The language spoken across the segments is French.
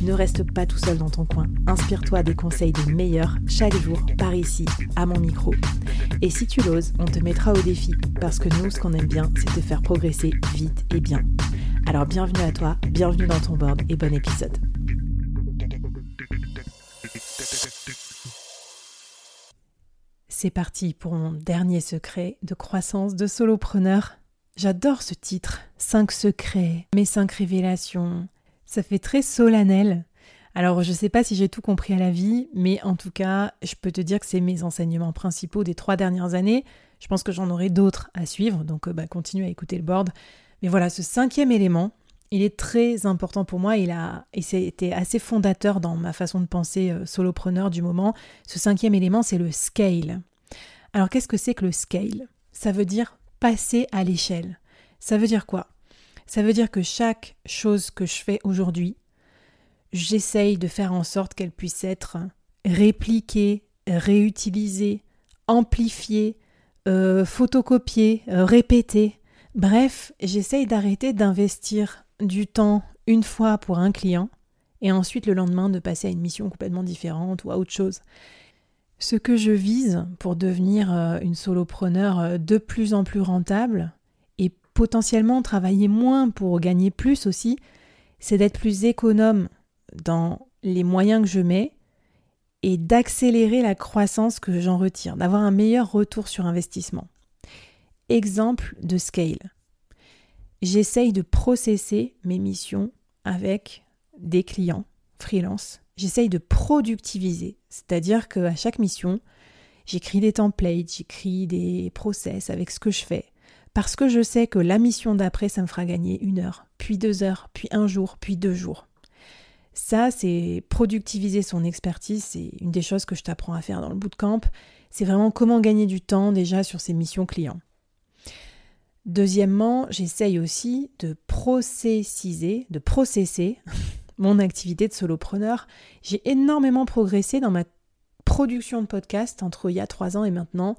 Ne reste pas tout seul dans ton coin. Inspire-toi des conseils des meilleurs chaque jour par ici, à mon micro. Et si tu l'oses, on te mettra au défi parce que nous, ce qu'on aime bien, c'est te faire progresser vite et bien. Alors bienvenue à toi, bienvenue dans ton board et bon épisode. C'est parti pour mon dernier secret de croissance de solopreneur. J'adore ce titre, 5 secrets, mes 5 révélations, ça fait très solennel. Alors, je ne sais pas si j'ai tout compris à la vie, mais en tout cas, je peux te dire que c'est mes enseignements principaux des trois dernières années. Je pense que j'en aurai d'autres à suivre, donc euh, bah, continue à écouter le board. Mais voilà, ce cinquième élément, il est très important pour moi. Il a, et c'était assez fondateur dans ma façon de penser euh, solopreneur du moment. Ce cinquième élément, c'est le scale. Alors, qu'est-ce que c'est que le scale? Ça veut dire passer à l'échelle. Ça veut dire quoi? Ça veut dire que chaque chose que je fais aujourd'hui, j'essaye de faire en sorte qu'elle puisse être répliquée, réutilisée, amplifiée, euh, photocopiée, euh, répétée. Bref, j'essaye d'arrêter d'investir du temps une fois pour un client et ensuite le lendemain de passer à une mission complètement différente ou à autre chose. Ce que je vise pour devenir euh, une solopreneur de plus en plus rentable, potentiellement travailler moins pour gagner plus aussi, c'est d'être plus économe dans les moyens que je mets et d'accélérer la croissance que j'en retire, d'avoir un meilleur retour sur investissement. Exemple de scale. J'essaye de processer mes missions avec des clients freelance. J'essaye de productiviser, c'est-à-dire qu'à chaque mission, j'écris des templates, j'écris des process avec ce que je fais parce que je sais que la mission d'après, ça me fera gagner une heure, puis deux heures, puis un jour, puis deux jours. Ça, c'est productiviser son expertise, c'est une des choses que je t'apprends à faire dans le bootcamp. C'est vraiment comment gagner du temps déjà sur ces missions clients. Deuxièmement, j'essaye aussi de processiser, de processer mon activité de solopreneur. J'ai énormément progressé dans ma production de podcast entre il y a trois ans et maintenant.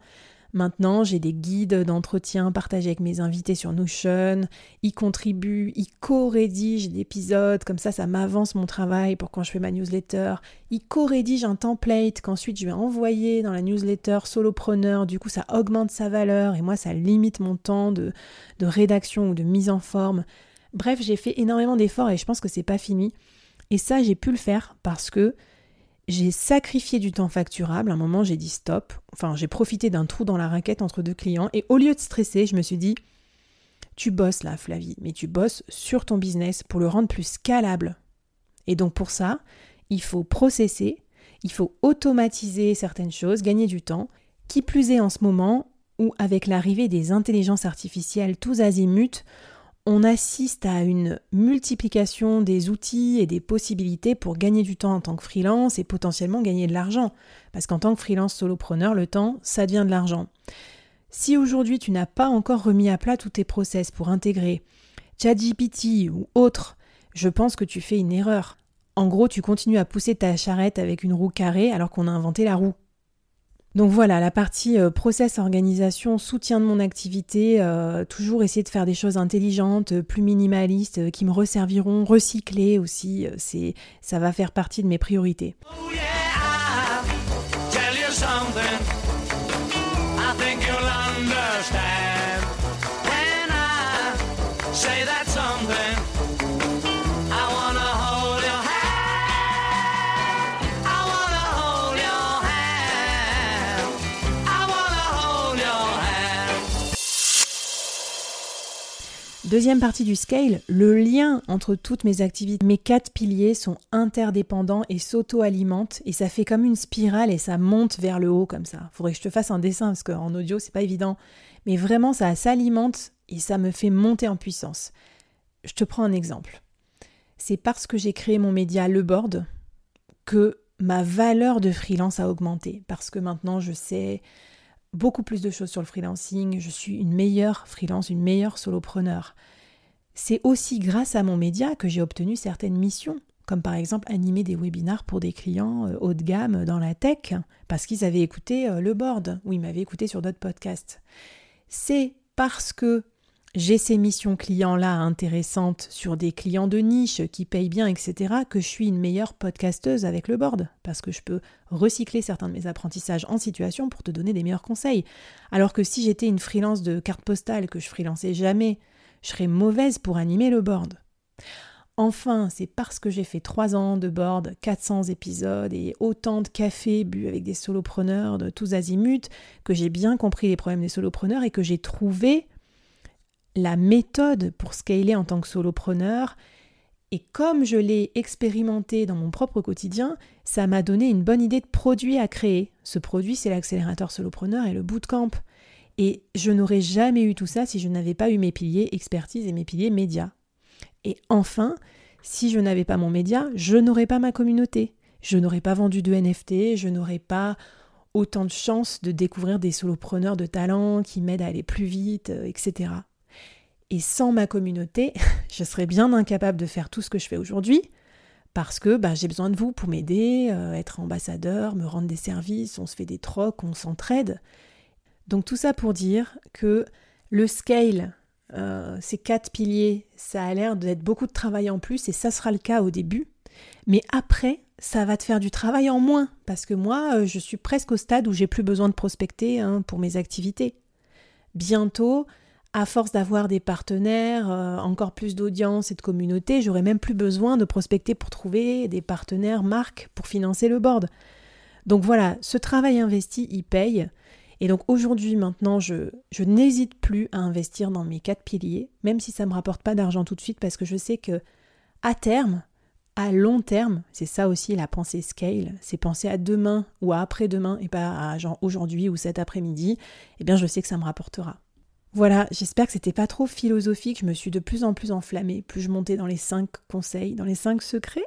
Maintenant, j'ai des guides d'entretien partagés avec mes invités sur Notion. Ils contribuent, ils co-rédigent d'épisodes, comme ça, ça m'avance mon travail pour quand je fais ma newsletter. Ils co-rédigent un template qu'ensuite je vais envoyer dans la newsletter solopreneur. Du coup, ça augmente sa valeur et moi, ça limite mon temps de, de rédaction ou de mise en forme. Bref, j'ai fait énormément d'efforts et je pense que c'est pas fini. Et ça, j'ai pu le faire parce que j'ai sacrifié du temps facturable. À un moment, j'ai dit stop. Enfin, j'ai profité d'un trou dans la raquette entre deux clients. Et au lieu de stresser, je me suis dit tu bosses là, Flavie, mais tu bosses sur ton business pour le rendre plus scalable. Et donc, pour ça, il faut processer, il faut automatiser certaines choses, gagner du temps. Qui plus est en ce moment où, avec l'arrivée des intelligences artificielles tous azimuts, on assiste à une multiplication des outils et des possibilités pour gagner du temps en tant que freelance et potentiellement gagner de l'argent. Parce qu'en tant que freelance solopreneur, le temps, ça devient de l'argent. Si aujourd'hui tu n'as pas encore remis à plat tous tes process pour intégrer ChatGPT ou autre, je pense que tu fais une erreur. En gros, tu continues à pousser ta charrette avec une roue carrée alors qu'on a inventé la roue. Donc voilà, la partie euh, process, organisation, soutien de mon activité, euh, toujours essayer de faire des choses intelligentes, euh, plus minimalistes, qui me resserviront, recycler aussi, ça va faire partie de mes priorités. Oh Deuxième partie du scale, le lien entre toutes mes activités. Mes quatre piliers sont interdépendants et s'auto-alimentent et ça fait comme une spirale et ça monte vers le haut comme ça. Faudrait que je te fasse un dessin parce qu'en audio c'est pas évident. Mais vraiment ça s'alimente et ça me fait monter en puissance. Je te prends un exemple. C'est parce que j'ai créé mon média Le Board que ma valeur de freelance a augmenté. Parce que maintenant je sais beaucoup plus de choses sur le freelancing, je suis une meilleure freelance, une meilleure solopreneur. C'est aussi grâce à mon média que j'ai obtenu certaines missions, comme par exemple animer des webinars pour des clients euh, haut de gamme dans la tech, parce qu'ils avaient écouté euh, le board, ou ils m'avaient écouté sur d'autres podcasts. C'est parce que j'ai ces missions clients-là intéressantes sur des clients de niche qui payent bien, etc., que je suis une meilleure podcasteuse avec le board, parce que je peux recycler certains de mes apprentissages en situation pour te donner des meilleurs conseils. Alors que si j'étais une freelance de carte postale, que je freelançais jamais, je serais mauvaise pour animer le board. Enfin, c'est parce que j'ai fait trois ans de board, 400 épisodes et autant de cafés bu avec des solopreneurs de tous azimuts que j'ai bien compris les problèmes des solopreneurs et que j'ai trouvé la méthode pour scaler en tant que solopreneur. Et comme je l'ai expérimenté dans mon propre quotidien, ça m'a donné une bonne idée de produit à créer. Ce produit, c'est l'accélérateur solopreneur et le bootcamp. Et je n'aurais jamais eu tout ça si je n'avais pas eu mes piliers expertise et mes piliers médias. Et enfin, si je n'avais pas mon média, je n'aurais pas ma communauté. Je n'aurais pas vendu de NFT, je n'aurais pas autant de chances de découvrir des solopreneurs de talent qui m'aident à aller plus vite, euh, etc. Et sans ma communauté, je serais bien incapable de faire tout ce que je fais aujourd'hui parce que bah, j'ai besoin de vous pour m'aider, euh, être ambassadeur, me rendre des services, on se fait des trocs, on s'entraide. Donc tout ça pour dire que le scale, euh, ces quatre piliers, ça a l'air d'être beaucoup de travail en plus et ça sera le cas au début. Mais après, ça va te faire du travail en moins parce que moi, euh, je suis presque au stade où j'ai plus besoin de prospecter hein, pour mes activités. Bientôt, à force d'avoir des partenaires, euh, encore plus d'audience et de communauté, j'aurai même plus besoin de prospecter pour trouver des partenaires marques pour financer le board. Donc voilà, ce travail investi, il paye. Et donc aujourd'hui, maintenant, je, je n'hésite plus à investir dans mes quatre piliers, même si ça ne me rapporte pas d'argent tout de suite, parce que je sais que à terme, à long terme, c'est ça aussi la pensée scale, c'est penser à demain ou à après-demain et pas à genre aujourd'hui ou cet après-midi, eh bien je sais que ça me rapportera. Voilà, j'espère que c'était pas trop philosophique. Je me suis de plus en plus enflammée, plus je montais dans les cinq conseils, dans les cinq secrets.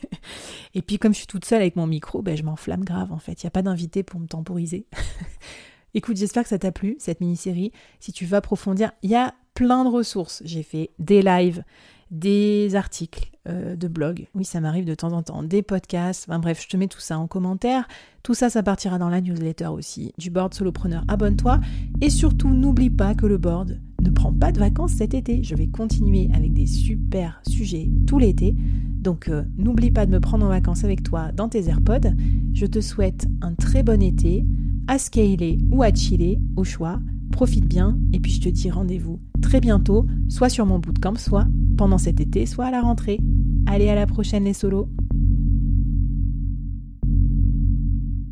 et puis comme je suis toute seule avec mon micro, ben, je m'enflamme grave en fait. Il n'y a pas d'invité pour me temporiser. Écoute, j'espère que ça t'a plu, cette mini-série. Si tu veux approfondir, il y a plein de ressources. J'ai fait des lives, des articles euh, de blog. Oui, ça m'arrive de temps en temps, des podcasts. Enfin bref, je te mets tout ça en commentaire. Tout ça, ça partira dans la newsletter aussi du board solopreneur. Abonne-toi et surtout n'oublie pas que le board ne prend pas de vacances cet été. Je vais continuer avec des super sujets tout l'été. Donc euh, n'oublie pas de me prendre en vacances avec toi dans tes AirPods. Je te souhaite un très bon été, à scaler ou à chiller, au choix. Profite bien et puis je te dis rendez-vous très bientôt, soit sur mon bootcamp, soit pendant cet été, soit à la rentrée. Allez, à la prochaine les solos